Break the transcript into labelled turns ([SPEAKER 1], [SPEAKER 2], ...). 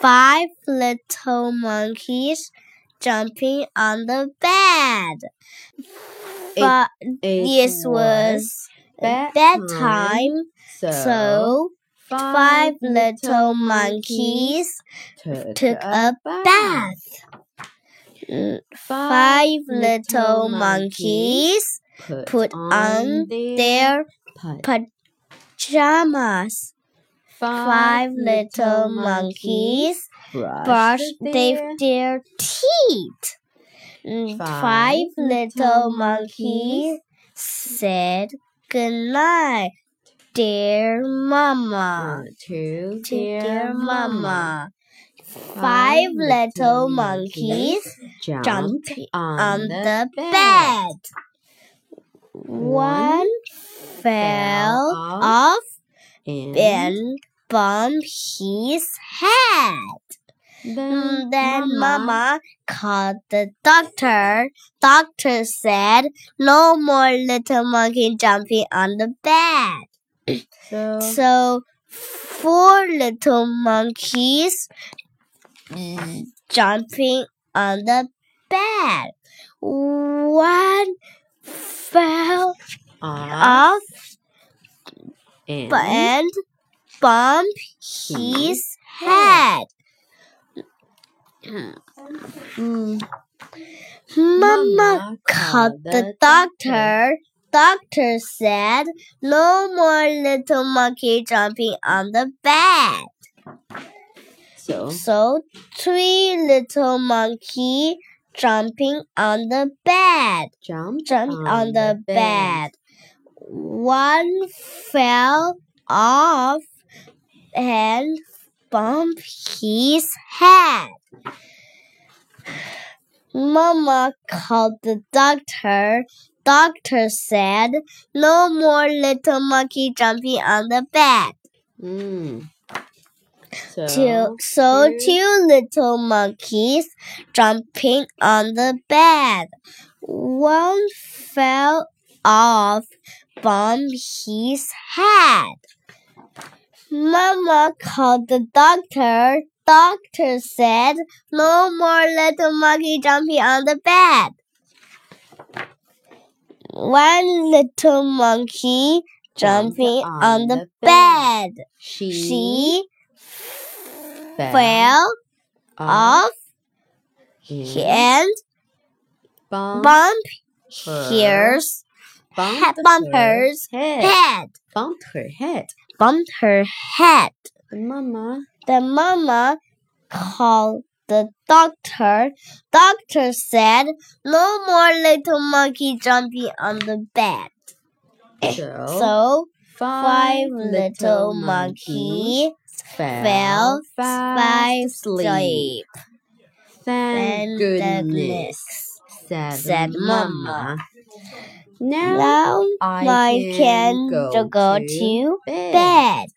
[SPEAKER 1] five little monkeys jumping on the bed. But this was bedtime, so five little monkeys took a bath. Five little monkeys put on their pajamas. Five little monkeys brushed their, their teeth. Mm, Five little monkeys said goodnight, dear mama.
[SPEAKER 2] to
[SPEAKER 1] To dear mama. Five little monkeys jumped on the bed. One fell off
[SPEAKER 2] and
[SPEAKER 1] bumped his head. Mm, Then Mama called the doctor. Doctor said, No more little monkey jumping on the bed.
[SPEAKER 2] so
[SPEAKER 1] So, four little monkeys mm, jumping on the bed. One fell
[SPEAKER 2] off
[SPEAKER 1] off
[SPEAKER 2] and
[SPEAKER 1] and bumped his head. Mm. Mama called the doctor. Doctor said, No more little monkey jumping on the bed.
[SPEAKER 2] So
[SPEAKER 1] So three little monkey jumping on the bed.
[SPEAKER 2] jump
[SPEAKER 1] Jumped on the bed. One fell off and bump his head. Mama called the doctor. Doctor said, No more little monkey jumping on the bed.
[SPEAKER 2] Mm. So,
[SPEAKER 1] Two, so two little monkeys jumping on the bed. One fell off, bumped his head. Mama called the doctor. Doctor said, No more little monkey jumping on the bed. One little monkey jumping on the bed.
[SPEAKER 2] she,
[SPEAKER 1] She
[SPEAKER 2] fell
[SPEAKER 1] fell off
[SPEAKER 2] and bumped her-
[SPEAKER 1] hers
[SPEAKER 2] bumped her head.
[SPEAKER 1] head.
[SPEAKER 2] bumped her head.
[SPEAKER 1] Bumped her head.
[SPEAKER 2] The mama
[SPEAKER 1] The mama called the doctor. Doctor said, No more little monkey jumping on the bed.
[SPEAKER 2] so,
[SPEAKER 1] So
[SPEAKER 2] five
[SPEAKER 1] five little monkeys fell fast
[SPEAKER 2] asleep.
[SPEAKER 1] asleep.
[SPEAKER 2] Thank
[SPEAKER 1] Thank
[SPEAKER 2] goodness,
[SPEAKER 1] goodness,
[SPEAKER 2] said,
[SPEAKER 1] said
[SPEAKER 2] Mama.
[SPEAKER 1] Mama.
[SPEAKER 2] Now
[SPEAKER 1] Now
[SPEAKER 2] I
[SPEAKER 1] I
[SPEAKER 2] can
[SPEAKER 1] can
[SPEAKER 2] go
[SPEAKER 1] go, to
[SPEAKER 2] bed.
[SPEAKER 1] bed.